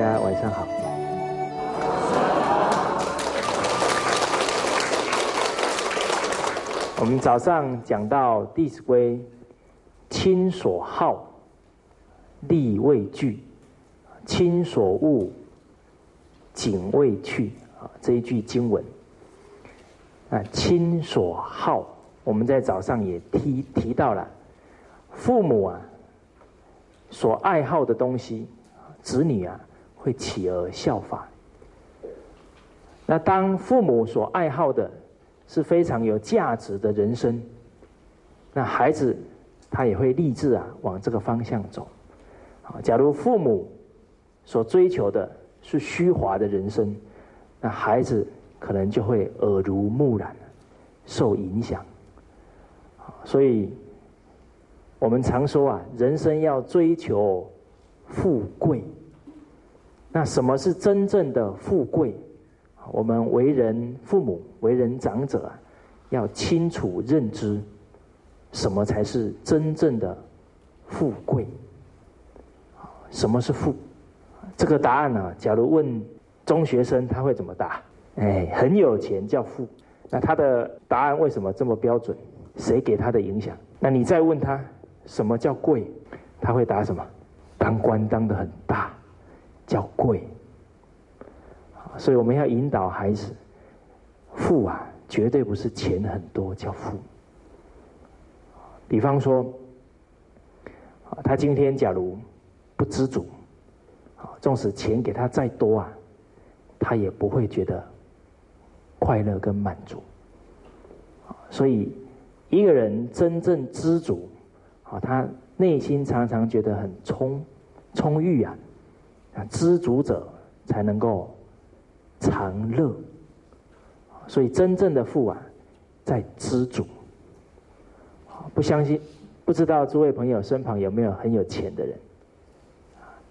大家晚上好。我们早上讲到《弟子规》，亲所好，力为具；亲所恶，谨为去。啊，这一句经文。啊，亲所好，我们在早上也提提到了，父母啊所爱好的东西。子女啊，会起而效法。那当父母所爱好的是非常有价值的人生，那孩子他也会立志啊往这个方向走。啊，假如父母所追求的是虚华的人生，那孩子可能就会耳濡目染，受影响。所以我们常说啊，人生要追求。富贵，那什么是真正的富贵？我们为人父母、为人长者，要清楚认知，什么才是真正的富贵？什么是富？这个答案呢？假如问中学生，他会怎么答？哎，很有钱叫富。那他的答案为什么这么标准？谁给他的影响？那你再问他什么叫贵？他会答什么？当官当的很大，叫贵，所以我们要引导孩子，富啊，绝对不是钱很多叫富。比方说，他今天假如不知足，啊，纵使钱给他再多啊，他也不会觉得快乐跟满足。所以，一个人真正知足，啊，他。内心常常觉得很充充裕啊，知足者才能够常乐，所以真正的富啊，在知足。不相信，不知道诸位朋友身旁有没有很有钱的人？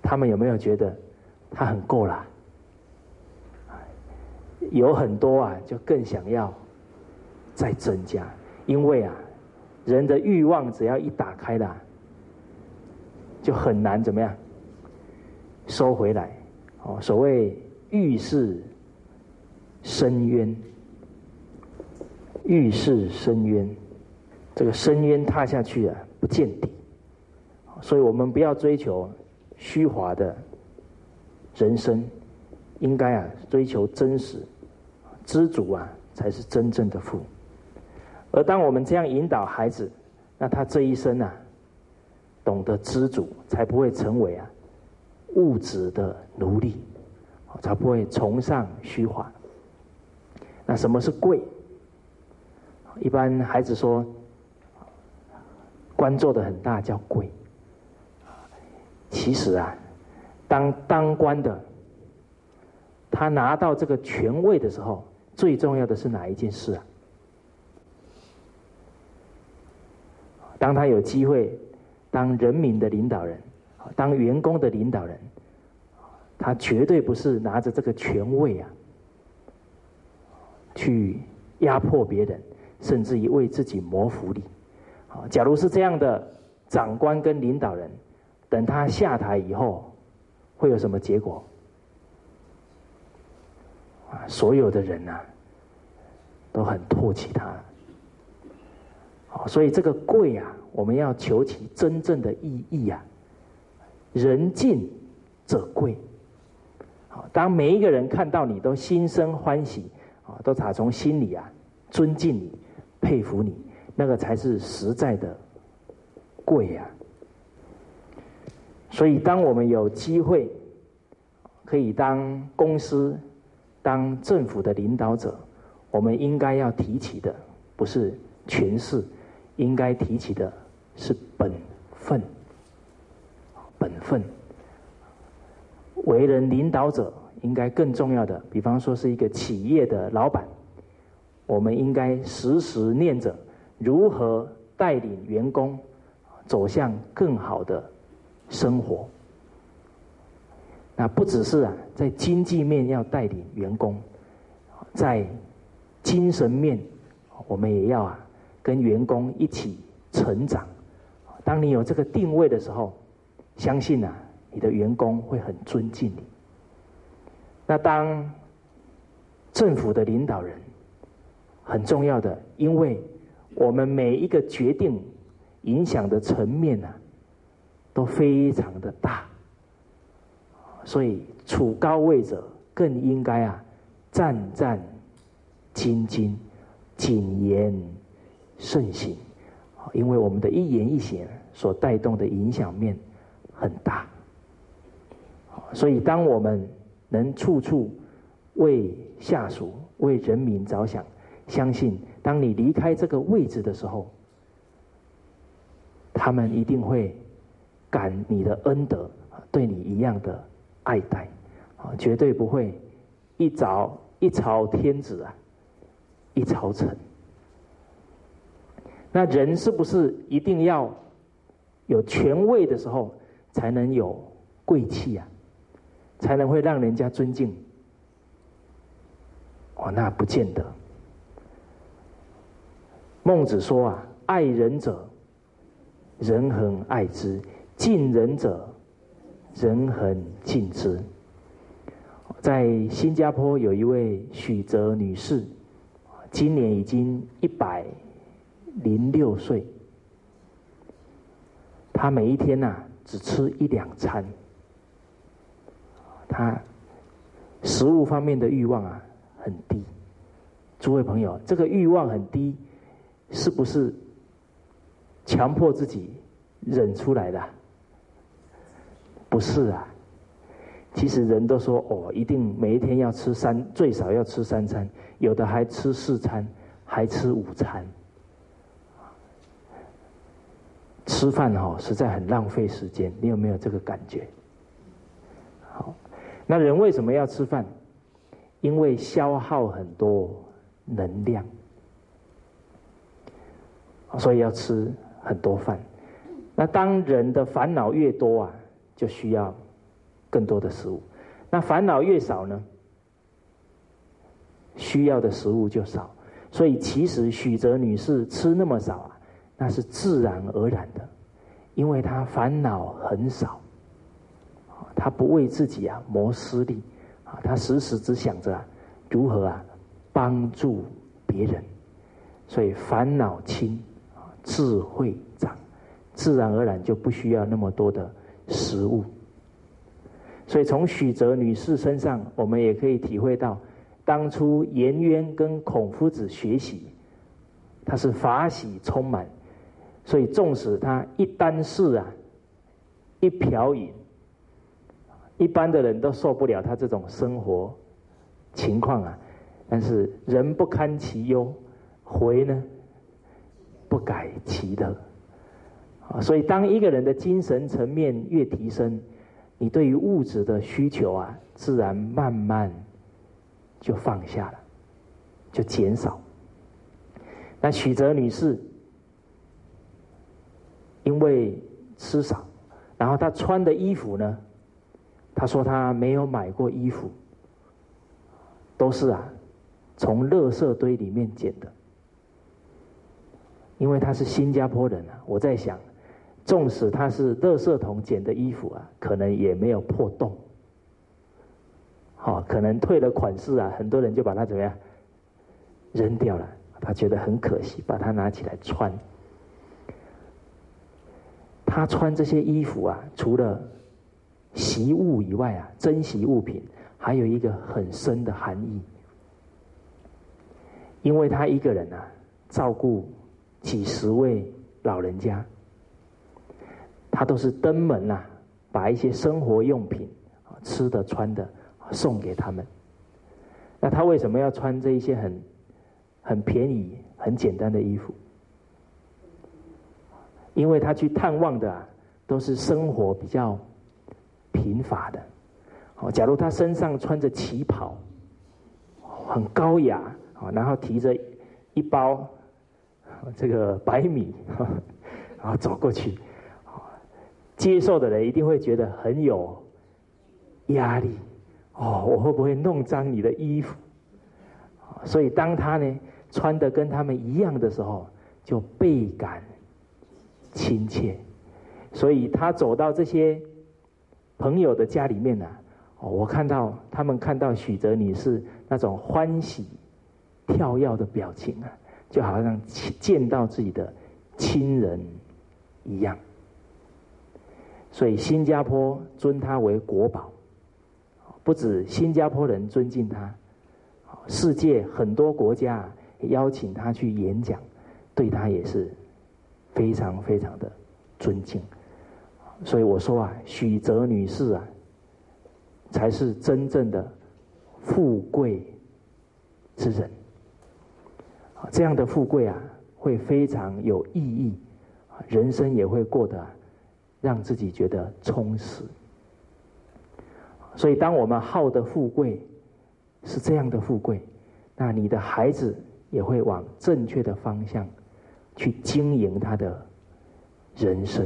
他们有没有觉得他很够了？有很多啊，就更想要再增加，因为啊，人的欲望只要一打开了。就很难怎么样收回来？哦，所谓遇事深渊，遇事深渊，这个深渊踏下去啊，不见底。所以我们不要追求虚华的人生，应该啊追求真实，知足啊才是真正的富。而当我们这样引导孩子，那他这一生啊。懂得知足，才不会成为啊物质的奴隶，才不会崇尚虚华。那什么是贵？一般孩子说，官做的很大叫贵。其实啊，当当官的，他拿到这个权位的时候，最重要的是哪一件事啊？当他有机会。当人民的领导人，当员工的领导人，他绝对不是拿着这个权位啊，去压迫别人，甚至于为自己谋福利。啊，假如是这样的长官跟领导人，等他下台以后，会有什么结果？啊，所有的人呐，都很唾弃他。好，所以这个贵啊。我们要求其真正的意义啊！人敬则贵。好，当每一个人看到你都心生欢喜啊，都打从心里啊尊敬你、佩服你，那个才是实在的贵啊！所以，当我们有机会可以当公司、当政府的领导者，我们应该要提起的不是权势。应该提起的是本分，分。为人领导者，应该更重要的，比方说是一个企业的老板，我们应该时时念着如何带领员工走向更好的生活。那不只是啊，在经济面要带领员工，在精神面，我们也要啊。跟员工一起成长，当你有这个定位的时候，相信啊，你的员工会很尊敬你。那当政府的领导人很重要的，因为我们每一个决定影响的层面呢，都非常的大，所以处高位者更应该啊战战兢兢、谨言慎行，因为我们的一言一行所带动的影响面很大，所以当我们能处处为下属、为人民着想，相信当你离开这个位置的时候，他们一定会感你的恩德，对你一样的爱戴，啊，绝对不会一朝一朝天子啊，一朝臣。那人是不是一定要有权位的时候才能有贵气啊？才能会让人家尊敬？哦，那不见得。孟子说啊：“爱人者，人恒爱之；敬人者，人恒敬之。”在新加坡有一位许泽女士，今年已经一百零六岁。她每一天呐，只吃一两餐。他食物方面的欲望啊。很低，诸位朋友，这个欲望很低，是不是强迫自己忍出来的？不是啊，其实人都说哦，一定每一天要吃三，最少要吃三餐，有的还吃四餐，还吃午餐。吃饭哦，实在很浪费时间，你有没有这个感觉？好，那人为什么要吃饭？因为消耗很多能量，所以要吃很多饭。那当人的烦恼越多啊，就需要更多的食物。那烦恼越少呢，需要的食物就少。所以其实许哲女士吃那么少啊，那是自然而然的，因为他烦恼很少，他不为自己啊谋私利。啊，他时时只想着如何啊帮助别人，所以烦恼轻，智慧长，自然而然就不需要那么多的食物。所以从许哲女士身上，我们也可以体会到，当初颜渊跟孔夫子学习，他是法喜充满，所以纵使他一箪食啊，一瓢饮。一般的人都受不了他这种生活情况啊，但是人不堪其忧，回呢不改其乐啊。所以，当一个人的精神层面越提升，你对于物质的需求啊，自然慢慢就放下了，就减少。那许哲女士因为吃少，然后他穿的衣服呢？他说他没有买过衣服，都是啊，从垃圾堆里面捡的。因为他是新加坡人啊，我在想，纵使他是垃圾桶捡的衣服啊，可能也没有破洞。好，可能退了款式啊，很多人就把它怎么样扔掉了。他觉得很可惜，把它拿起来穿。他穿这些衣服啊，除了。习物以外啊，珍惜物品还有一个很深的含义，因为他一个人啊，照顾几十位老人家，他都是登门呐，把一些生活用品，吃的穿的送给他们。那他为什么要穿这一些很很便宜、很简单的衣服？因为他去探望的都是生活比较。贫乏的，哦，假如他身上穿着旗袍，很高雅，啊，然后提着一包这个白米，然后走过去，接受的人一定会觉得很有压力，哦，我会不会弄脏你的衣服？所以当他呢穿的跟他们一样的时候，就倍感亲切，所以他走到这些。朋友的家里面呢，哦，我看到他们看到许哲女士那种欢喜跳跃的表情啊，就好像见到自己的亲人一样。所以新加坡尊他为国宝，不止新加坡人尊敬他，世界很多国家邀请他去演讲，对他也是非常非常的尊敬。所以我说啊，许哲女士啊，才是真正的富贵之人。这样的富贵啊，会非常有意义，人生也会过得让自己觉得充实。所以，当我们好的富贵是这样的富贵，那你的孩子也会往正确的方向去经营他的人生。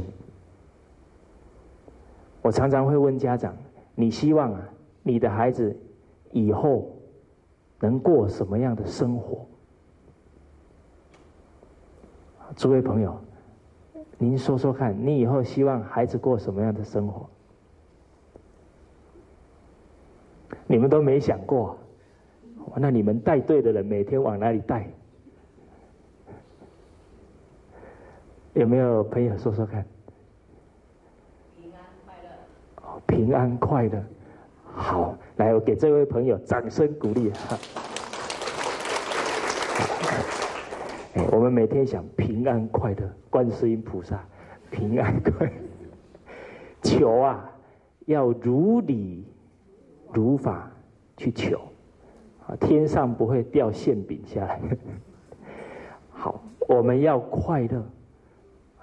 我常常会问家长：“你希望啊，你的孩子以后能过什么样的生活？”诸位朋友，您说说看，你以后希望孩子过什么样的生活？你们都没想过，那你们带队的人每天往哪里带？有没有朋友说说看？平安快乐哦，平安快乐，好，来，我给这位朋友掌声鼓励哈。我们每天想平安快乐，观世音菩萨平安快乐，求啊，要如理如法去求，啊，天上不会掉馅饼下来。好，我们要快乐，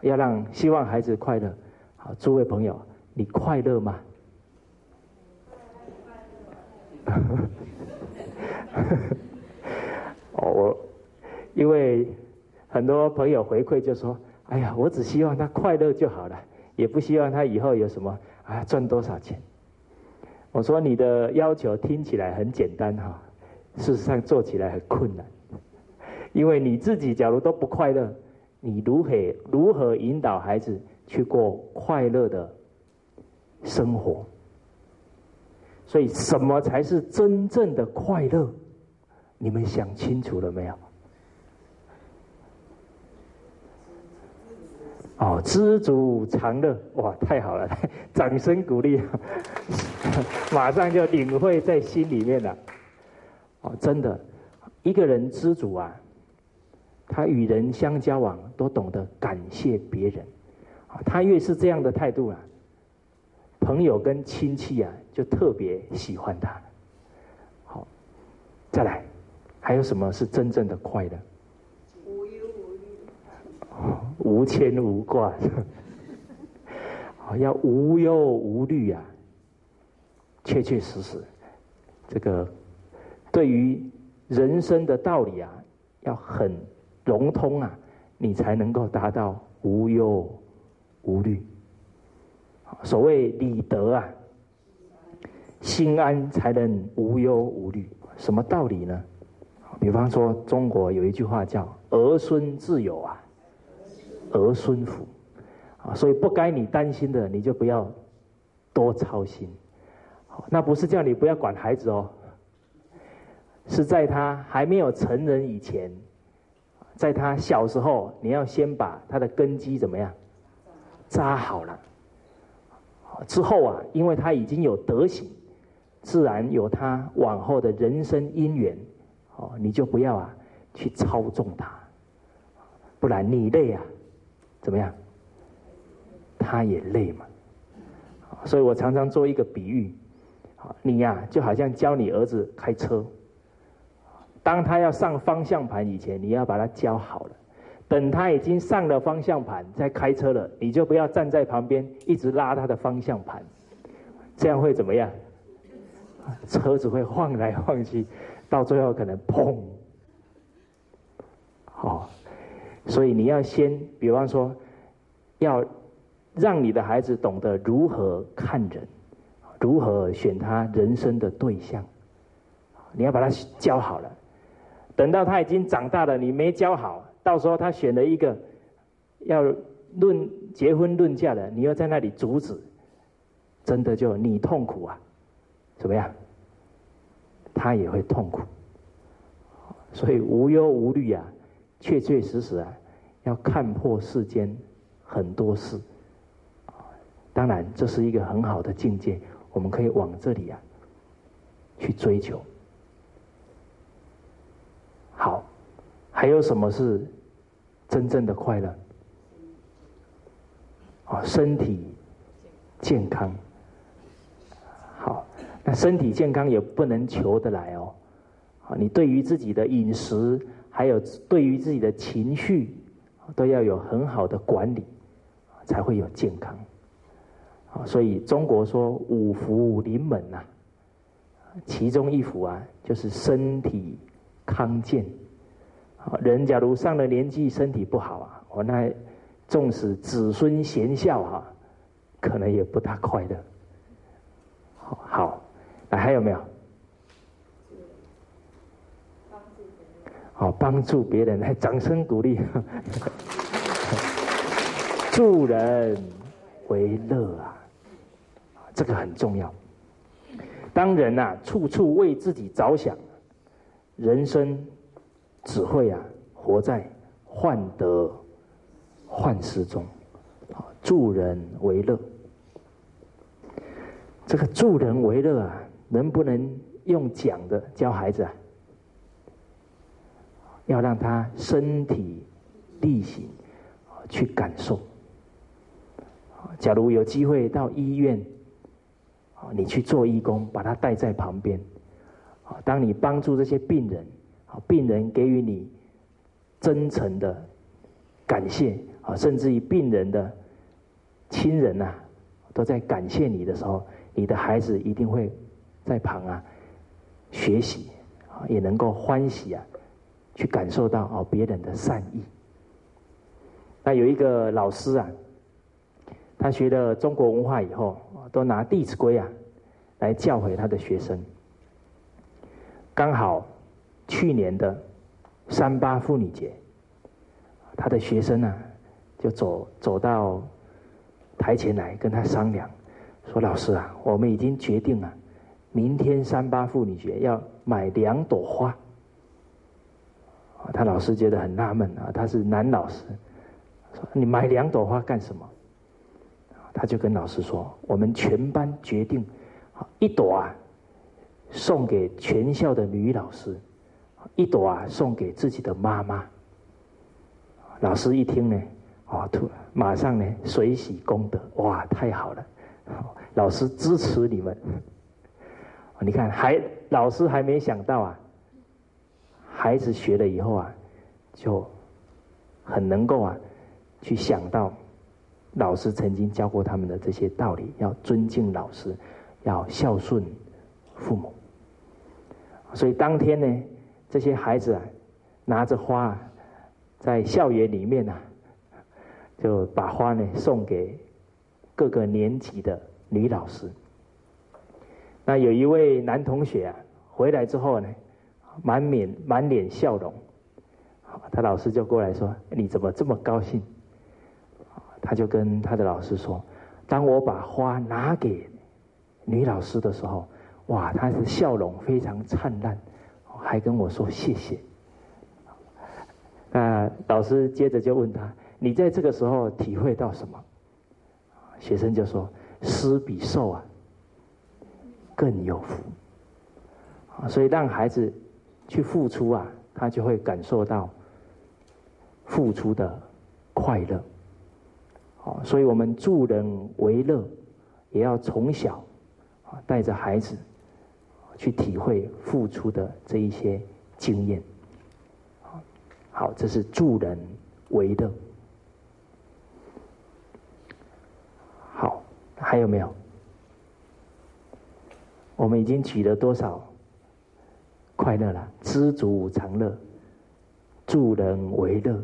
要让希望孩子快乐。好，诸位朋友，你快乐吗？哦，我因为很多朋友回馈就说：“哎呀，我只希望他快乐就好了，也不希望他以后有什么啊赚多少钱。”我说：“你的要求听起来很简单哈，事实上做起来很困难，因为你自己假如都不快乐，你如何如何引导孩子去过快乐的生活？”所以，什么才是真正的快乐？你们想清楚了没有？哦，知足常乐，哇，太好了！掌声鼓励，马上就领会在心里面了。哦，真的，一个人知足啊，他与人相交往都懂得感谢别人，他越是这样的态度啊。朋友跟亲戚啊，就特别喜欢他。好，再来，还有什么是真正的快乐？无忧无虑，无牵无挂。好，要无忧无虑啊！确确实实，这个对于人生的道理啊，要很融通啊，你才能够达到无忧无虑。所谓理德啊，心安才能无忧无虑。什么道理呢？比方说，中国有一句话叫“儿孙自有啊，儿孙福”，啊，所以不该你担心的，你就不要多操心。那不是叫你不要管孩子哦，是在他还没有成人以前，在他小时候，你要先把他的根基怎么样扎好了。之后啊，因为他已经有德行，自然有他往后的人生姻缘，哦，你就不要啊去操纵他，不然你累啊，怎么样？他也累嘛。所以我常常做一个比喻，你呀就好像教你儿子开车，当他要上方向盘以前，你要把他教好了。等他已经上了方向盘，在开车了，你就不要站在旁边一直拉他的方向盘，这样会怎么样？车子会晃来晃去，到最后可能砰。好，所以你要先，比方说，要让你的孩子懂得如何看人，如何选他人生的对象，你要把他教好了。等到他已经长大了，你没教好。到时候他选了一个要论结婚论嫁的，你又在那里阻止，真的就你痛苦啊，怎么样？他也会痛苦。所以无忧无虑啊，确确实实啊，要看破世间很多事。当然，这是一个很好的境界，我们可以往这里啊去追求。好，还有什么是真正的快乐？啊，身体健康。好，那身体健康也不能求得来哦。啊，你对于自己的饮食，还有对于自己的情绪，都要有很好的管理，才会有健康。啊，所以中国说五福临门呐，其中一福啊，就是身体康健。啊，人假如上了年纪，身体不好啊，我那纵使子孙贤孝哈，可能也不大快乐。好，那还有没有？好，帮助别人，来掌声鼓励。助人为乐啊，这个很重要。当人呐，处处为自己着想，人生只会啊，活在患得患失中。助人为乐，这个助人为乐啊，能不能用讲的教孩子啊？要让他身体力行去感受。假如有机会到医院，你去做义工，把他带在旁边。当你帮助这些病人，病人给予你真诚的感谢啊，甚至于病人的亲人呐，都在感谢你的时候，你的孩子一定会在旁啊学习啊，也能够欢喜啊。去感受到哦别人的善意。那有一个老师啊，他学了中国文化以后，都拿《弟子规》啊来教诲他的学生。刚好去年的三八妇女节，他的学生呢就走走到台前来跟他商量，说：“老师啊，我们已经决定了，明天三八妇女节要买两朵花。”他老师觉得很纳闷啊，他是男老师，说你买两朵花干什么？他就跟老师说：“我们全班决定，一朵啊送给全校的女老师，一朵啊送给自己的妈妈。”老师一听呢，啊，突马上呢随喜功德，哇，太好了！老师支持你们。你看，还老师还没想到啊。孩子学了以后啊，就很能够啊，去想到老师曾经教过他们的这些道理：要尊敬老师，要孝顺父母。所以当天呢，这些孩子啊，拿着花在校园里面啊，就把花呢送给各个年级的女老师。那有一位男同学啊，回来之后呢。满脸满脸笑容，他老师就过来说：“你怎么这么高兴？”他就跟他的老师说：“当我把花拿给女老师的时候，哇，他的笑容非常灿烂，还跟我说谢谢。”那老师接着就问他：“你在这个时候体会到什么？”学生就说：“施比受啊更有福。”所以让孩子。去付出啊，他就会感受到付出的快乐。好，所以我们助人为乐，也要从小啊带着孩子去体会付出的这一些经验。好，这是助人为乐。好，还有没有？我们已经举了多少？快乐了，知足常乐，助人为乐，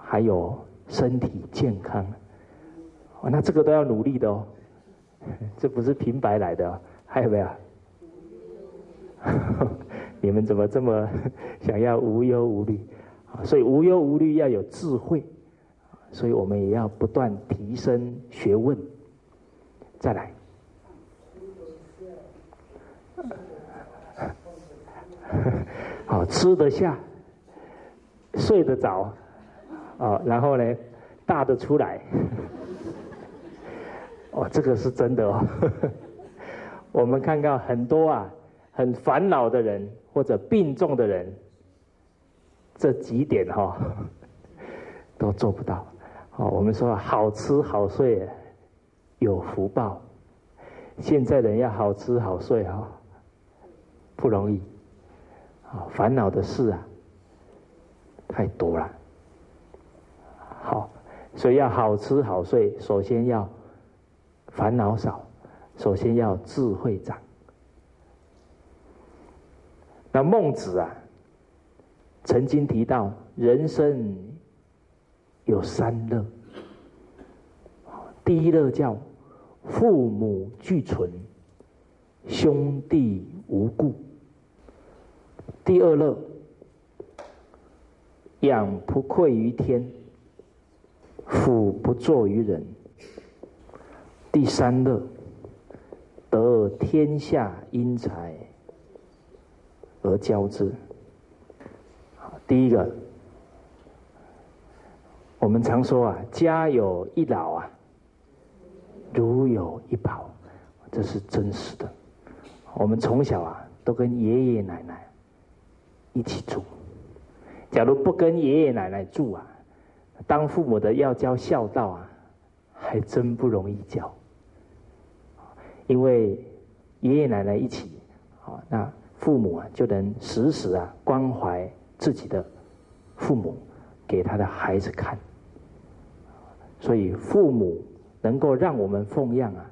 还有身体健康，那这个都要努力的哦，这不是平白来的，还有没有？你们怎么这么 想要无忧无虑？所以无忧无虑要有智慧，所以我们也要不断提升学问。再来，好吃得下，睡得着，啊，然后呢，大的出来，哦，这个是真的哦。我们看到很多啊，很烦恼的人或者病重的人，这几点哈都做不到。哦，我们说好吃好睡有福报，现在人要好吃好睡哈不容易。啊，烦恼的事啊太多了。好，所以要好吃好睡，首先要烦恼少，首先要智慧长。那孟子啊，曾经提到人生有三乐，第一乐叫父母俱存，兄弟无故。第二乐，养不愧于天，俯不作于人。第三乐，得天下英才而交之。第一个，我们常说啊，家有一老啊，如有一宝，这是真实的。我们从小啊，都跟爷爷奶奶。一起住。假如不跟爷爷奶奶住啊，当父母的要教孝道啊，还真不容易教。因为爷爷奶奶一起，啊，那父母啊就能时时啊关怀自己的父母，给他的孩子看。所以父母能够让我们奉养啊，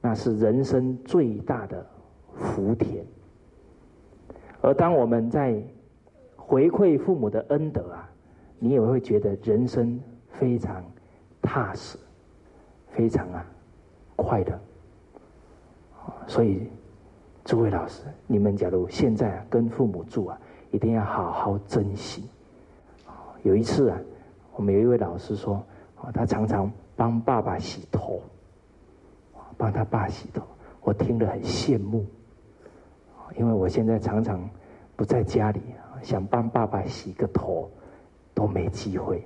那是人生最大的福田。而当我们在回馈父母的恩德啊，你也会觉得人生非常踏实，非常啊快乐。所以，诸位老师，你们假如现在跟父母住啊，一定要好好珍惜。有一次啊，我们有一位老师说，他常常帮爸爸洗头，帮他爸洗头，我听了很羡慕。因为我现在常常不在家里，想帮爸爸洗个头都没机会，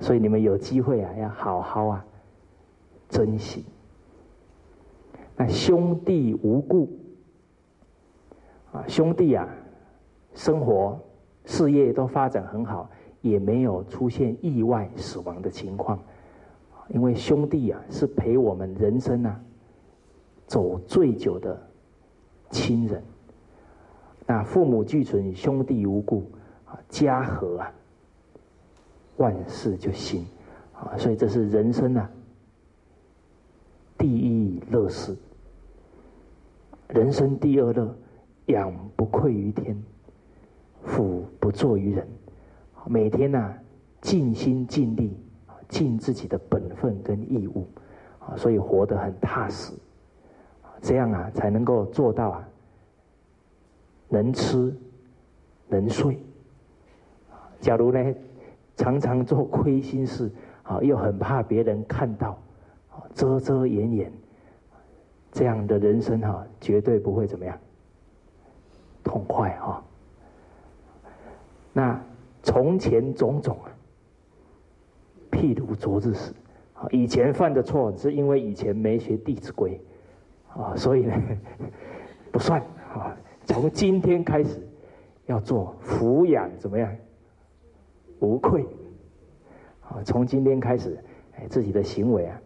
所以你们有机会啊，要好好啊珍惜。那兄弟无故啊，兄弟啊，生活事业都发展很好，也没有出现意外死亡的情况，因为兄弟啊是陪我们人生啊走最久的。亲人，那父母俱存，兄弟无故，啊，家和啊，万事就兴，啊，所以这是人生啊第一乐事。人生第二乐，养不愧于天，俯不作于人，每天呐尽心尽力，尽自己的本分跟义务，啊，所以活得很踏实。这样啊，才能够做到啊，能吃能睡。假如呢，常常做亏心事，啊，又很怕别人看到，遮遮掩掩，这样的人生哈，绝对不会怎么样，痛快哈。那从前种种啊，譬如昨日死啊，以前犯的错是因为以前没学《弟子规》。啊，所以呢，不算啊。从今天开始，要做抚养怎么样？无愧。啊，从今天开始，哎，自己的行为啊，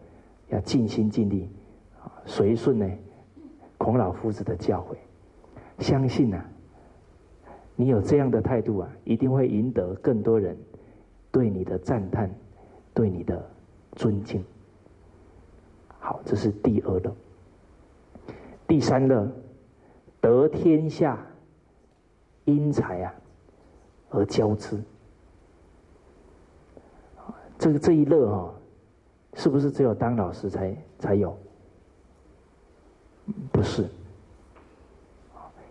要尽心尽力，随顺呢，孔老夫子的教诲。相信呐，你有这样的态度啊，一定会赢得更多人对你的赞叹，对你的尊敬。好，这是第二乐。第三乐，得天下英才啊，而教之。这个这一乐哈，是不是只有当老师才才有？不是。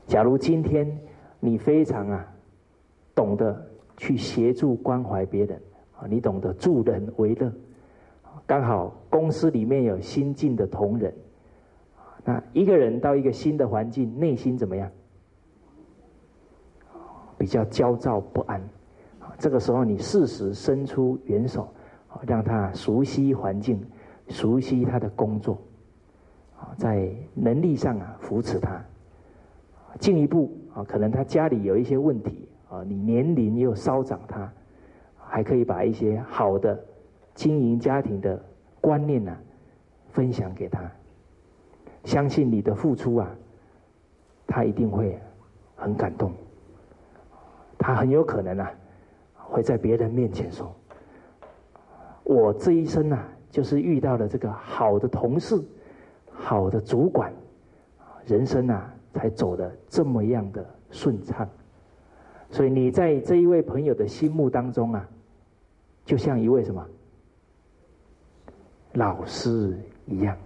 假如今天你非常啊，懂得去协助关怀别人啊，你懂得助人为乐，刚好公司里面有新进的同仁。那一个人到一个新的环境，内心怎么样？比较焦躁不安，这个时候你适时伸出援手，让他熟悉环境，熟悉他的工作，在能力上啊扶持他。进一步啊，可能他家里有一些问题啊，你年龄又稍长他，还可以把一些好的经营家庭的观念呢分享给他。相信你的付出啊，他一定会很感动。他很有可能啊，会在别人面前说：“我这一生啊，就是遇到了这个好的同事、好的主管，人生啊，才走的这么样的顺畅。”所以你在这一位朋友的心目当中啊，就像一位什么老师一样。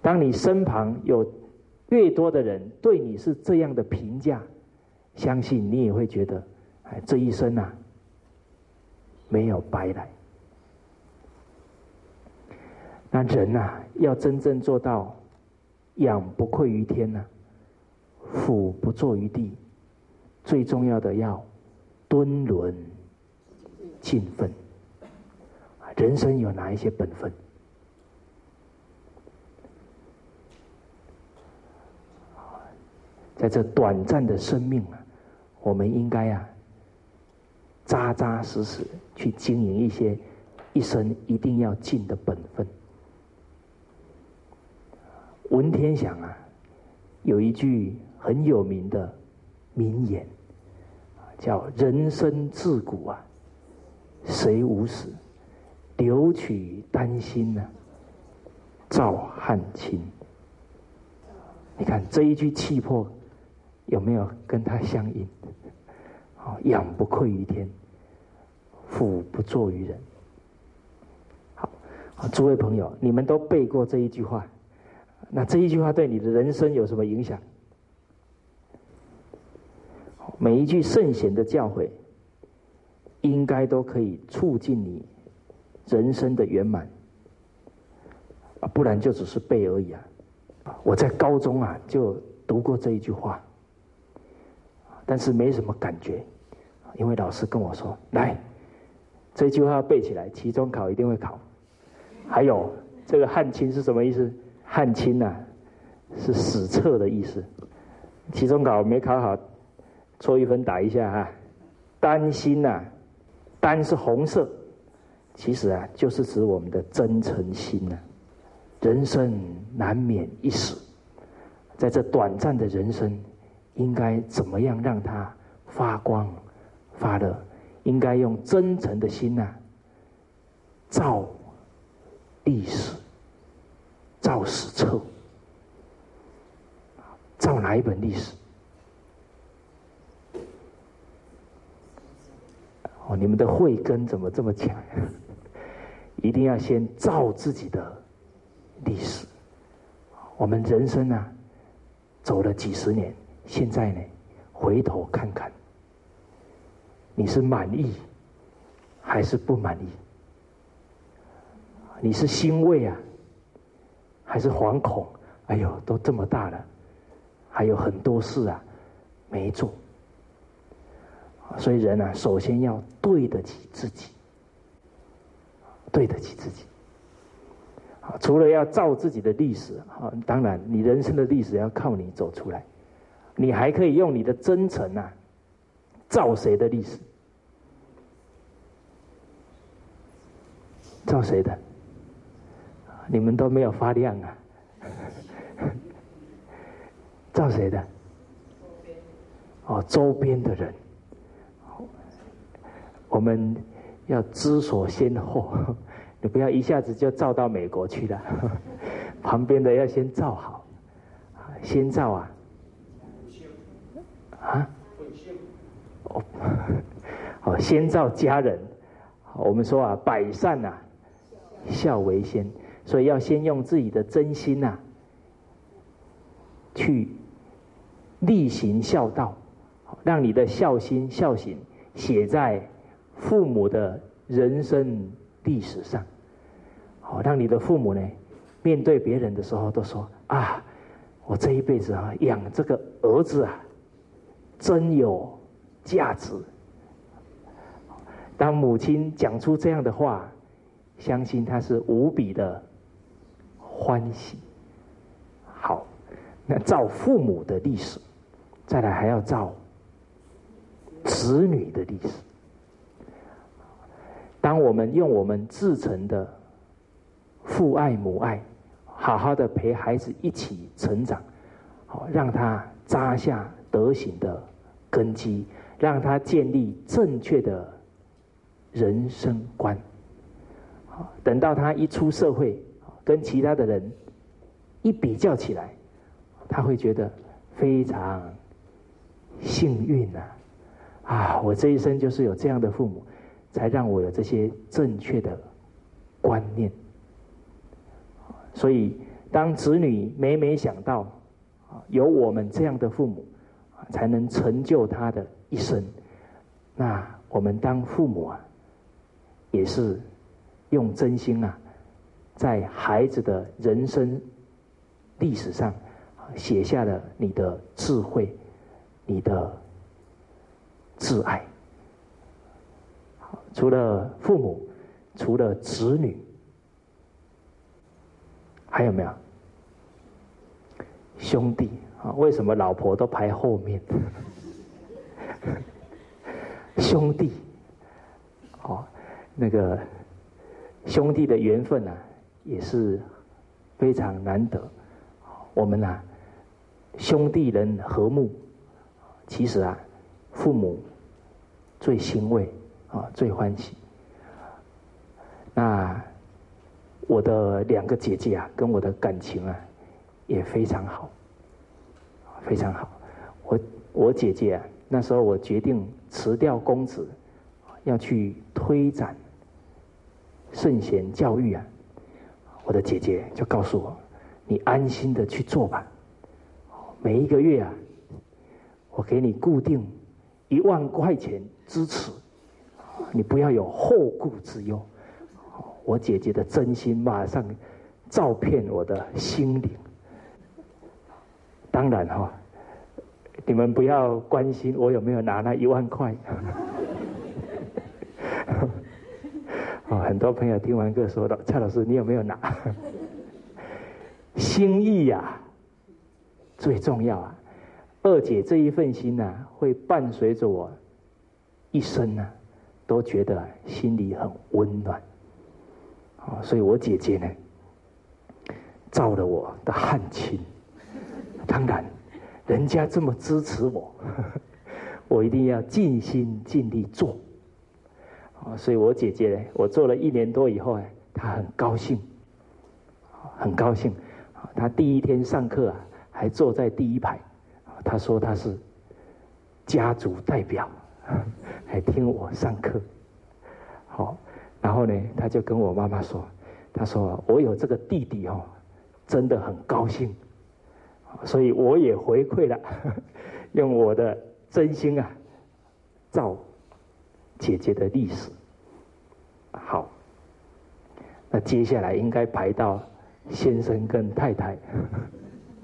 当你身旁有越多的人对你是这样的评价，相信你也会觉得，哎，这一生啊，没有白来。那人呐，要真正做到仰不愧于天呐，俯不怍于地，最重要的要敦伦尽分。人生有哪一些本分？在这短暂的生命啊，我们应该啊，扎扎实实去经营一些一生一定要尽的本分。文天祥啊，有一句很有名的名言，叫“人生自古啊，谁无死？留取丹心呢，照汗青。”你看这一句气魄。有没有跟他相应？好，仰不愧于天，俯不怍于人。好，诸位朋友，你们都背过这一句话，那这一句话对你的人生有什么影响？每一句圣贤的教诲，应该都可以促进你人生的圆满，啊，不然就只是背而已啊！我在高中啊就读过这一句话。但是没什么感觉，因为老师跟我说：“来，这句话要背起来，期中考一定会考。”还有这个“汉卿”是什么意思？“汉卿”呐，是史册的意思。期中考没考好，错一分打一下哈。丹心呐，丹是红色，其实啊，就是指我们的真诚心呐。人生难免一死，在这短暂的人生。应该怎么样让它发光发热？应该用真诚的心呐，造历史，造史册，造哪一本历史？哦，你们的慧根怎么这么强？一定要先造自己的历史。我们人生啊，走了几十年。现在呢，回头看看，你是满意还是不满意？你是欣慰啊，还是惶恐？哎呦，都这么大了，还有很多事啊没做。所以人啊，首先要对得起自己，对得起自己。除了要造自己的历史啊，当然，你人生的历史要靠你走出来。你还可以用你的真诚啊，造谁的历史？造谁的？你们都没有发亮啊！照谁的？哦，周边的人。我们要知所先后，你不要一下子就照到美国去了。旁边的要先照好，先照啊。啊，哦，好，先照家人。我们说啊，百善呐，孝为先，所以要先用自己的真心呐，去力行孝道，让你的孝心孝行写在父母的人生历史上。好，让你的父母呢，面对别人的时候都说啊，我这一辈子啊，养这个儿子啊。真有价值。当母亲讲出这样的话，相信他是无比的欢喜。好，那照父母的历史，再来还要照子女的历史。当我们用我们自成的父爱母爱，好好的陪孩子一起成长，好让他扎下德行的根基，让他建立正确的。人生观，好，等到他一出社会，跟其他的人一比较起来，他会觉得非常幸运呐！啊，我这一生就是有这样的父母，才让我有这些正确的观念。所以，当子女每每想到，有我们这样的父母，才能成就他的一生，那我们当父母啊。也是用真心啊，在孩子的人生历史上写下了你的智慧、你的挚爱。除了父母，除了子女，还有没有兄弟啊？为什么老婆都排后面？兄弟，哦。那个兄弟的缘分啊，也是非常难得。我们啊，兄弟人和睦，其实啊，父母最欣慰啊，最欢喜。那我的两个姐姐啊，跟我的感情啊，也非常好，非常好。我我姐姐啊，那时候我决定辞掉公子，要去推展。圣贤教育啊，我的姐姐就告诉我：“你安心的去做吧，每一个月啊，我给你固定一万块钱支持，你不要有后顾之忧。”我姐姐的真心马上照骗我的心灵。当然哈，你们不要关心我有没有拿那一万块。哦，很多朋友听完课说的，蔡老师，你有没有拿？心意呀，最重要啊！二姐这一份心呢，会伴随着我一生呢，都觉得心里很温暖。啊，所以我姐姐呢，造了我的汉亲。当然，人家这么支持我，我一定要尽心尽力做。所以我姐姐呢，我做了一年多以后呢，她很高兴，很高兴。她第一天上课啊，还坐在第一排。她说她是家族代表，还听我上课。好，然后呢，她就跟我妈妈说：“她说我有这个弟弟哦，真的很高兴。”所以我也回馈了，用我的真心啊，照。姐姐的历史，好，那接下来应该排到先生跟太太。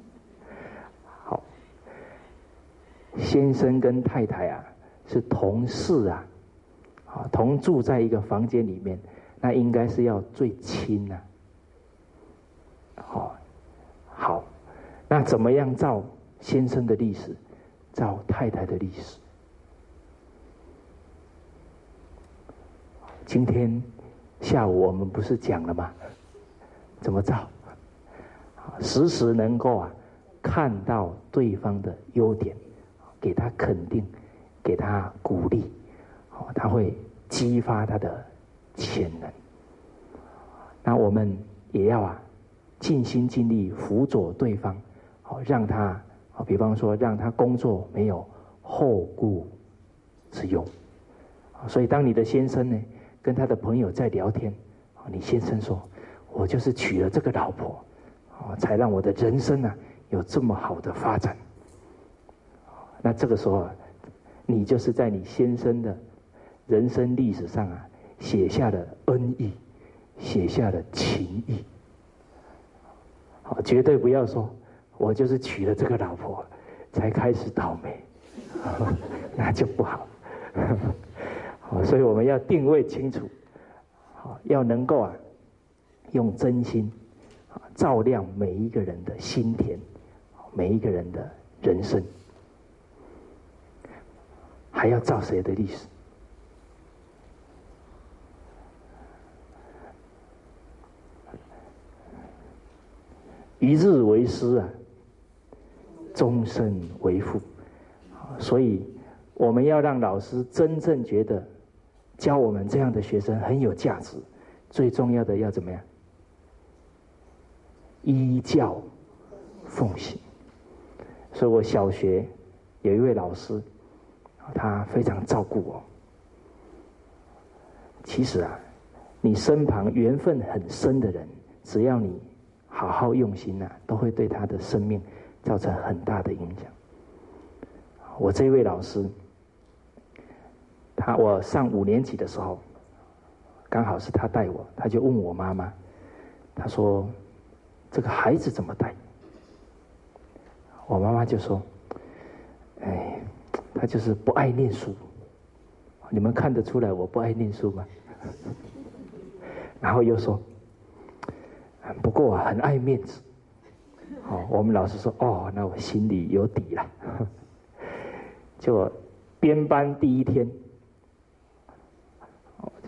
好，先生跟太太啊是同事啊，啊同住在一个房间里面，那应该是要最亲呐。好，好，那怎么样照先生的历史，照太太的历史？今天下午我们不是讲了吗？怎么造？时时能够啊看到对方的优点，给他肯定，给他鼓励，哦，他会激发他的潜能。那我们也要啊尽心尽力辅佐对方，好让他啊，比方说让他工作没有后顾之忧。所以当你的先生呢？跟他的朋友在聊天，你先生说：“我就是娶了这个老婆，啊，才让我的人生呢有这么好的发展。”那这个时候，你就是在你先生的人生历史上啊，写下了恩义，写下了情义。好，绝对不要说，我就是娶了这个老婆才开始倒霉，那就不好。好，所以我们要定位清楚，好，要能够啊，用真心啊照亮每一个人的心田，每一个人的人生，还要照谁的历史？一日为师啊，终身为父。所以，我们要让老师真正觉得教我们这样的学生很有价值。最重要的要怎么样？依教奉行。所以我小学有一位老师，他非常照顾我。其实啊，你身旁缘分很深的人，只要你。好好用心呐，都会对他的生命造成很大的影响。我这位老师，他我上五年级的时候，刚好是他带我，他就问我妈妈，他说：“这个孩子怎么带？”我妈妈就说：“哎，他就是不爱念书。你们看得出来我不爱念书吗？” 然后又说。不过我很爱面子，哦，我们老师说，哦，那我心里有底了。就编班第一天，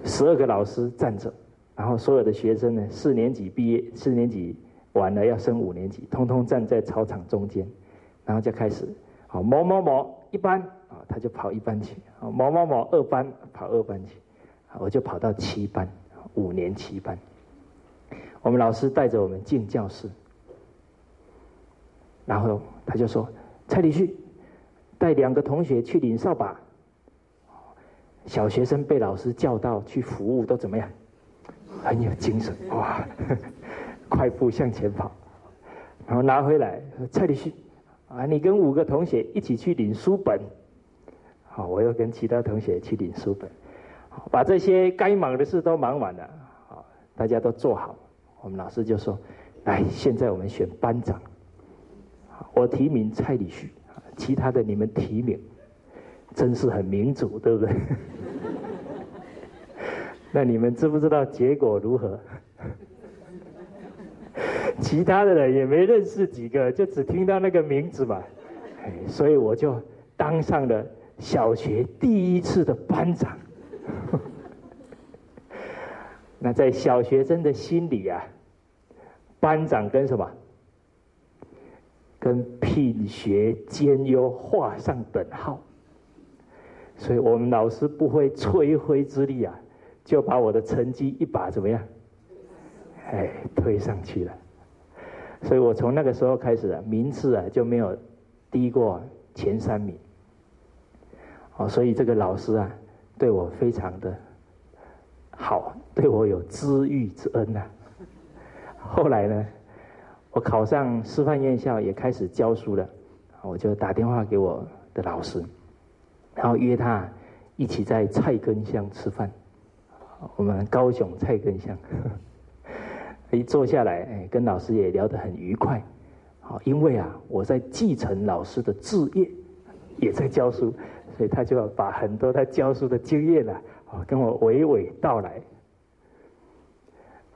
十二个老师站着，然后所有的学生呢，四年级毕业，四年级完了要升五年级，通通站在操场中间，然后就开始，好某某某一班啊，他就跑一班去，啊某某某二班跑二班去，我就跑到七班，五年七班。我们老师带着我们进教室，然后他就说：“蔡礼旭，带两个同学去领扫把。”小学生被老师叫到去服务都怎么样？很有精神哇！快步向前跑，然后拿回来。蔡礼旭，啊，你跟五个同学一起去领书本。好，我又跟其他同学去领书本，把这些该忙的事都忙完了。好，大家都坐好。我们老师就说：“来，现在我们选班长。我提名蔡礼旭，其他的你们提名，真是很民主，对不对？那你们知不知道结果如何？其他的人也没认识几个，就只听到那个名字嘛。所以我就当上了小学第一次的班长。那在小学生的心里啊。”班长跟什么？跟品学兼优画上等号。所以我们老师不会吹灰之力啊，就把我的成绩一把怎么样？哎，推上去了。所以我从那个时候开始啊，名次啊就没有低过前三名。哦，所以这个老师啊，对我非常的好，对我有知遇之恩呐。后来呢，我考上师范院校，也开始教书了。我就打电话给我的老师，然后约他一起在菜根乡吃饭。我们高雄菜根香，一坐下来，哎，跟老师也聊得很愉快。好，因为啊，我在继承老师的志业，也在教书，所以他就要把很多他教书的经验啊，跟我娓娓道来。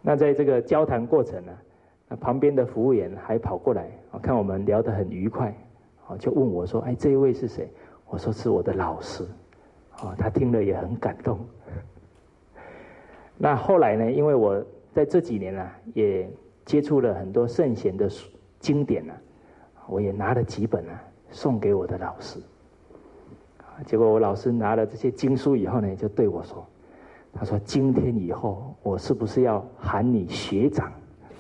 那在这个交谈过程呢，那旁边的服务员还跑过来，看我们聊得很愉快，啊，就问我说：“哎，这一位是谁？”我说：“是我的老师。”啊，他听了也很感动。那后来呢？因为我在这几年呢，也接触了很多圣贤的经典呢，我也拿了几本呢，送给我的老师。结果我老师拿了这些经书以后呢，就对我说。他说：“今天以后，我是不是要喊你学长？”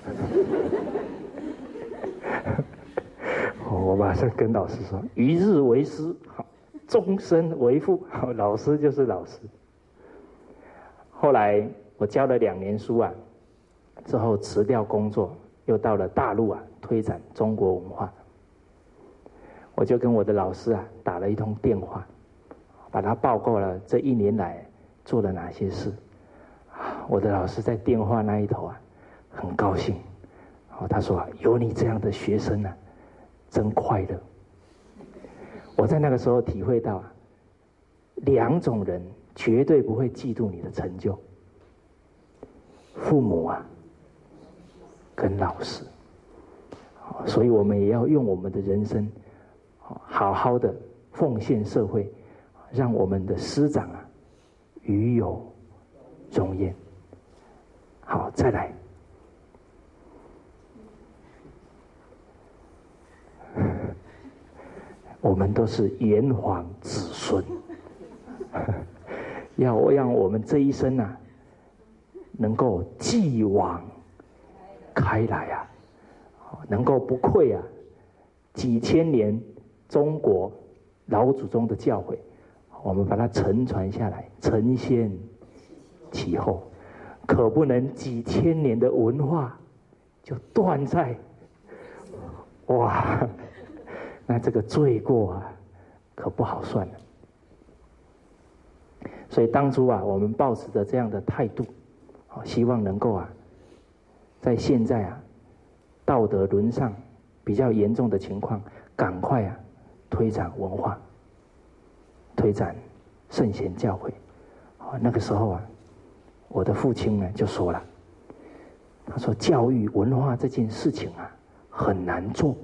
我马上跟老师说：“一日为师，好，终身为父。老师就是老师。”后来我教了两年书啊，之后辞掉工作，又到了大陆啊，推展中国文化。我就跟我的老师啊打了一通电话，把他报告了这一年来。做了哪些事？我的老师在电话那一头啊，很高兴。哦，他说啊：“有你这样的学生呢，真快乐。”我在那个时候体会到啊，两种人绝对不会嫉妒你的成就：父母啊，跟老师。所以我们也要用我们的人生，好好的奉献社会，让我们的师长啊，与有荣焉。好，再来。我们都是炎黄子孙，要让我们这一生啊，能够继往开来啊，能够不愧啊几千年中国老祖宗的教诲，我们把它承传下来，承先启后，可不能几千年的文化就断在哇。那这个罪过啊，可不好算了。所以当初啊，我们抱持着这样的态度，希望能够啊，在现在啊，道德沦丧比较严重的情况，赶快啊，推展文化，推展圣贤教诲。啊，那个时候啊，我的父亲呢就说了，他说教育文化这件事情啊，很难做。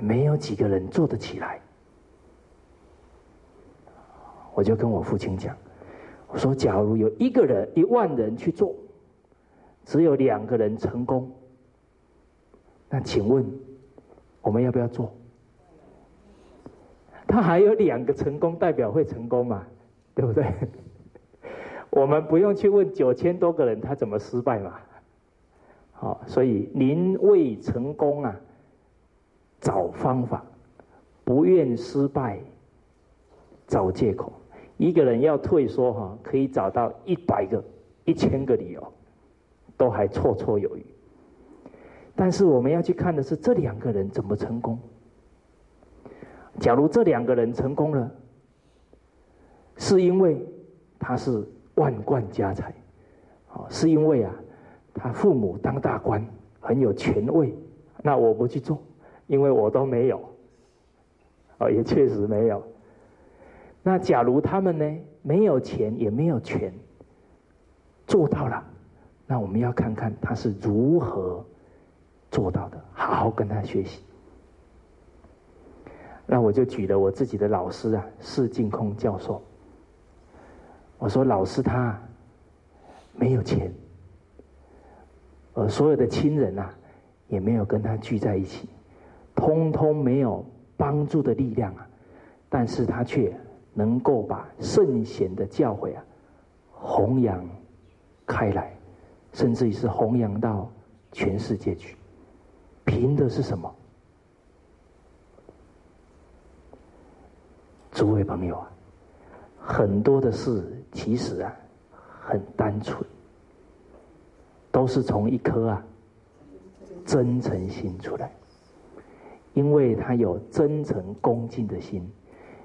没有几个人做得起来，我就跟我父亲讲：“我说，假如有一个人、一万人去做，只有两个人成功，那请问我们要不要做？他还有两个成功，代表会成功嘛？对不对？我们不用去问九千多个人他怎么失败嘛？好，所以您为成功啊。”找方法，不愿失败，找借口。一个人要退缩哈，可以找到一百个、一千个理由，都还绰绰有余。但是我们要去看的是这两个人怎么成功。假如这两个人成功了，是因为他是万贯家财，哦，是因为啊，他父母当大官，很有权位，那我不去做。因为我都没有，哦，也确实没有。那假如他们呢，没有钱也没有权，做到了，那我们要看看他是如何做到的，好好跟他学习。那我就举了我自己的老师啊，释净空教授。我说老师他没有钱，而所有的亲人啊，也没有跟他聚在一起。通通没有帮助的力量啊，但是他却能够把圣贤的教诲啊弘扬开来，甚至于是弘扬到全世界去。凭的是什么？诸位朋友啊，很多的事其实啊很单纯，都是从一颗啊真诚心出来。因为他有真诚恭敬的心，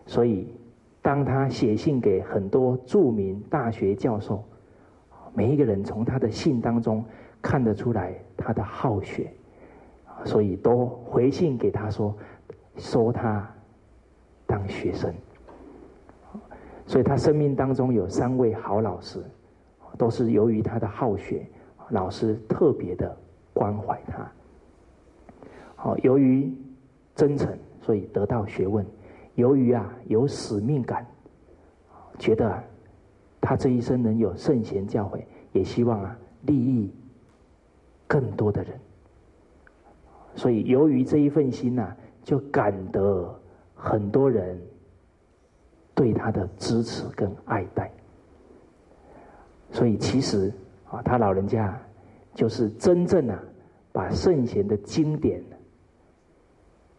所以当他写信给很多著名大学教授，每一个人从他的信当中看得出来他的好学，所以都回信给他说收他当学生。所以他生命当中有三位好老师，都是由于他的好学，老师特别的关怀他。好，由于。真诚，所以得到学问。由于啊有使命感，觉得他这一生能有圣贤教诲，也希望啊利益更多的人。所以由于这一份心呐，就感得很多人对他的支持跟爱戴。所以其实啊，他老人家就是真正啊把圣贤的经典。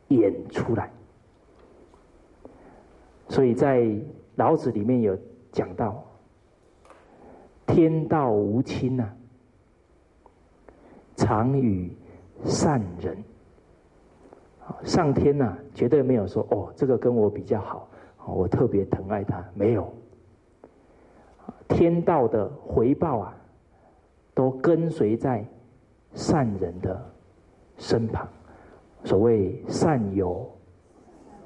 演出来，所以在老子里面有讲到，天道无亲呐，常与善人。上天呐，绝对没有说哦，这个跟我比较好，我特别疼爱他，没有。天道的回报啊，都跟随在善人的身旁。所谓善有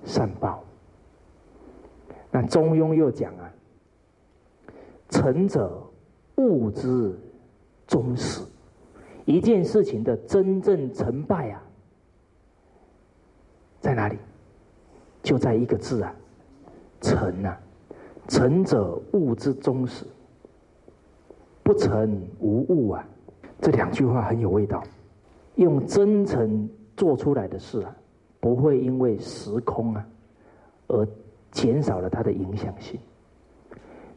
善报，那中庸又讲啊，成者物之终始。一件事情的真正成败啊，在哪里？就在一个字啊，成啊。成者物之终始，不成无物啊。这两句话很有味道。用真诚做出来的事啊，不会因为时空啊，而减少了他的影响性。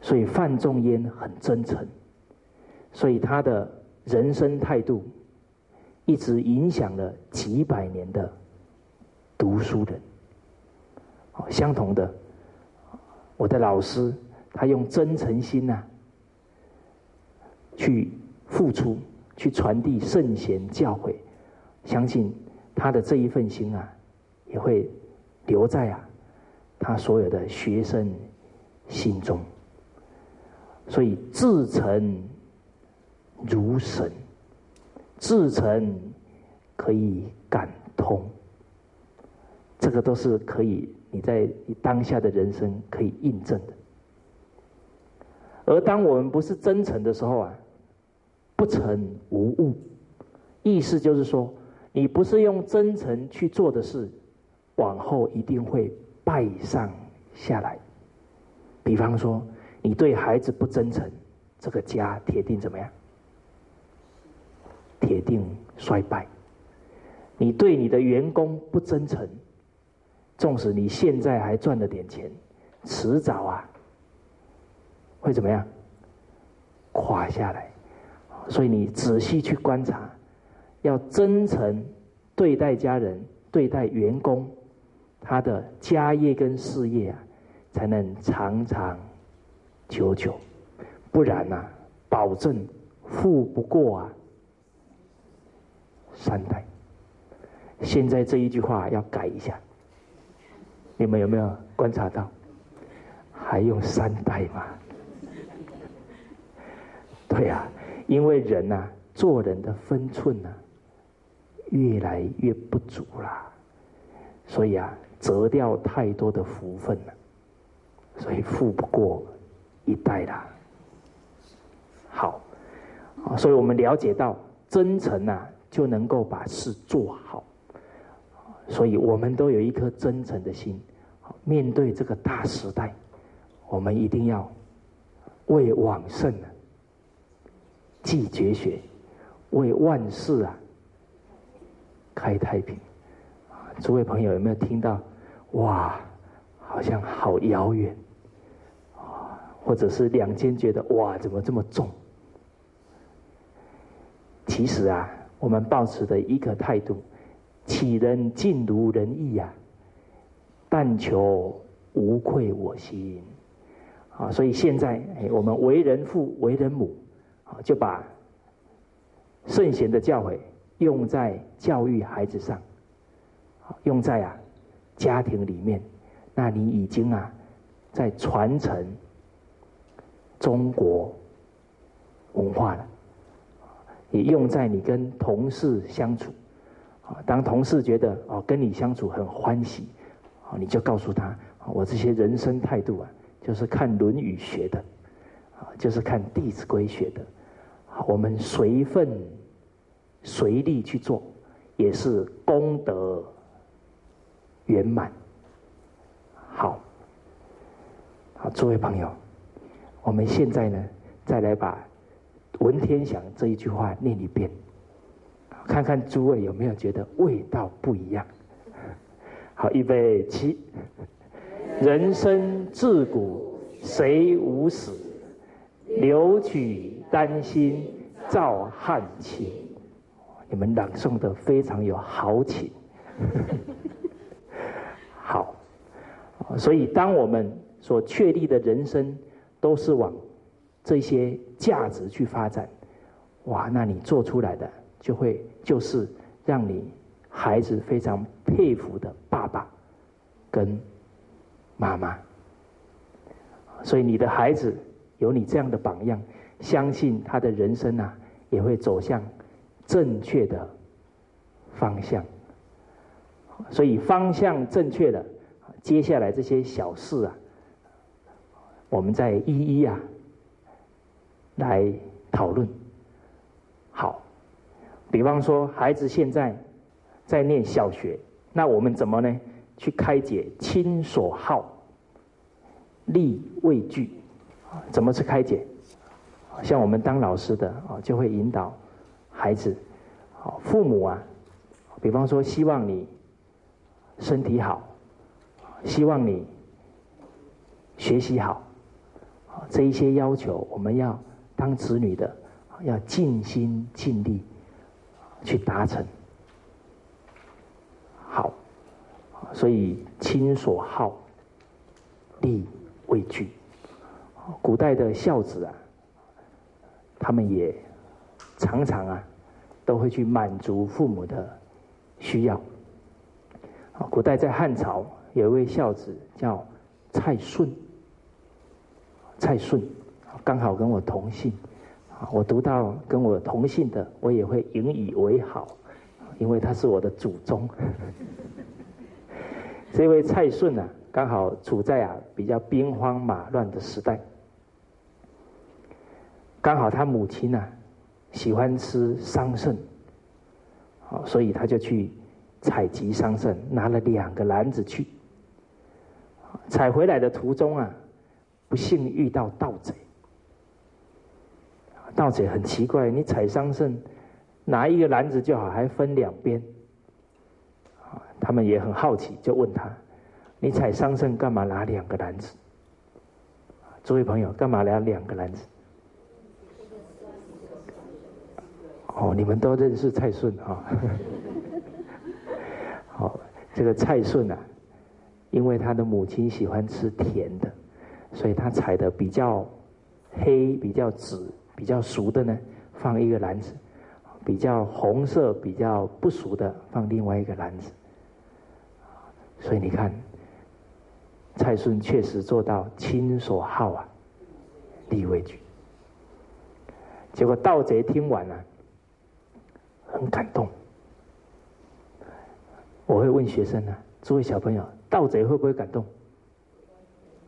所以范仲淹很真诚，所以他的人生态度一直影响了几百年的读书人。相同的，我的老师他用真诚心呐，去付出，去传递圣贤教诲。相信他的这一份心啊，也会留在啊他所有的学生心中。所以至诚如神，至诚可以感通，这个都是可以你在当下的人生可以印证的。而当我们不是真诚的时候啊，不成无物，意思就是说。你不是用真诚去做的事，往后一定会败上下来。比方说，你对孩子不真诚，这个家铁定怎么样？铁定衰败。你对你的员工不真诚，纵使你现在还赚了点钱，迟早啊，会怎么样？垮下来。所以你仔细去观察。要真诚对待家人，对待员工，他的家业跟事业啊，才能长长久久。不然呐，保证富不过啊三代。现在这一句话要改一下，你们有没有观察到？还用三代吗？对呀，因为人呐，做人的分寸呐。越来越不足啦，所以啊，折掉太多的福分了，所以富不过一代啦。好，啊，所以我们了解到真诚啊，就能够把事做好，所以我们都有一颗真诚的心。面对这个大时代，我们一定要为往圣啊，继绝学，为万世啊。开太平，诸位朋友有没有听到？哇，好像好遥远，啊，或者是两肩觉得哇，怎么这么重？其实啊，我们保持的一个态度，岂能尽如人意呀？但求无愧我心，啊，所以现在，我们为人父、为人母，啊，就把圣贤的教诲。用在教育孩子上，用在啊家庭里面，那你已经啊在传承中国文化了。也用在你跟同事相处，啊，当同事觉得哦跟你相处很欢喜，啊，你就告诉他，我这些人生态度啊，就是看《论语》学的，啊，就是看《弟子规》学的，我们随份。随力去做，也是功德圆满。好，好，诸位朋友，我们现在呢，再来把文天祥这一句话念一遍，看看诸位有没有觉得味道不一样。好，预备起。人生自古谁无死？留取丹心照汗青。你们朗诵的非常有豪情，所以当我们所确立的人生都是往这些价值去发展，哇，那你做出来的就会就是让你孩子非常佩服的爸爸跟妈妈，所以你的孩子有你这样的榜样，相信他的人生啊也会走向。正确的方向，所以方向正确的，接下来这些小事啊，我们再一一啊来讨论。好，比方说孩子现在在念小学，那我们怎么呢？去开解亲所好，力畏惧，怎么去开解？像我们当老师的啊，就会引导孩子，好父母啊，比方说希望你身体好，希望你学习好，这一些要求，我们要当子女的要尽心尽力去达成。好，所以亲所好，力畏惧。古代的孝子啊。他们也常常啊，都会去满足父母的需要。古代在汉朝有一位孝子叫蔡顺，蔡顺刚好跟我同姓，我读到跟我同姓的，我也会引以为豪，因为他是我的祖宗。这位蔡顺啊，刚好处在啊比较兵荒马乱的时代。刚好他母亲呢喜欢吃桑葚，好，所以他就去采集桑葚，拿了两个篮子去。采回来的途中啊，不幸遇到盗贼。盗贼很奇怪，你采桑葚拿一个篮子就好，还分两边。他们也很好奇，就问他：“你采桑葚干嘛拿两个篮子？”诸位朋友，干嘛拿两个篮子？哦，你们都认识蔡顺哈？好，这个蔡顺啊，因为他的母亲喜欢吃甜的，所以他采的比较黑、比较紫、比较熟的呢，放一个篮子；比较红色、比较不熟的放另外一个篮子。所以你看，蔡顺确实做到亲所好啊，力为举。结果盗贼听完了。很感动，我会问学生呢，诸位小朋友，盗贼会不会感动？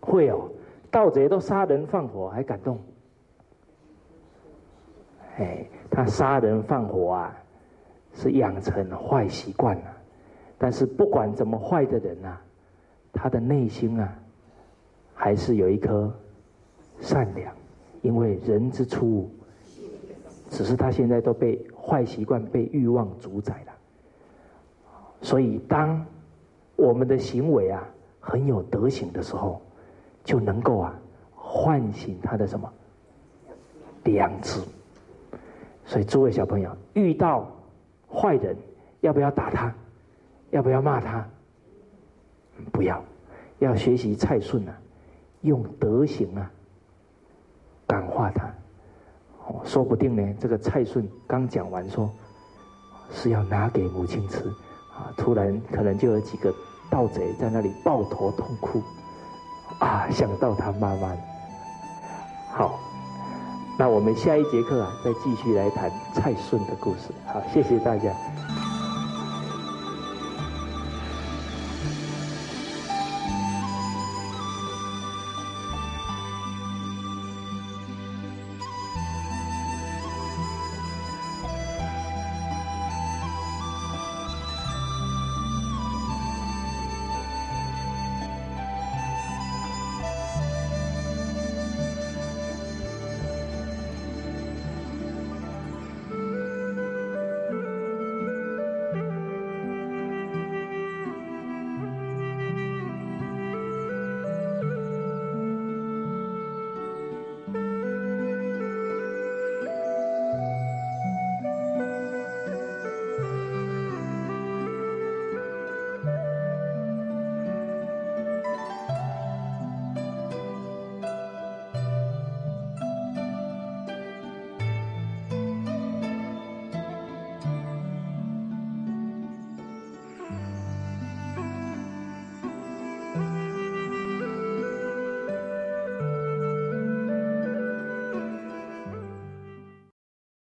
会哦，盗贼都杀人放火还感动？哎，他杀人放火啊，是养成坏习惯了。但是不管怎么坏的人呐，他的内心啊，还是有一颗善良，因为人之初，只是他现在都被。坏习惯被欲望主宰了，所以当我们的行为啊很有德行的时候，就能够啊唤醒他的什么良知。所以诸位小朋友遇到坏人，要不要打他？要不要骂他？不要，要学习蔡顺啊，用德行啊感化他。说不定呢，这个蔡顺刚讲完说是要拿给母亲吃，啊，突然可能就有几个盗贼在那里抱头痛哭，啊，想到他妈妈。好，那我们下一节课啊，再继续来谈蔡顺的故事。好，谢谢大家。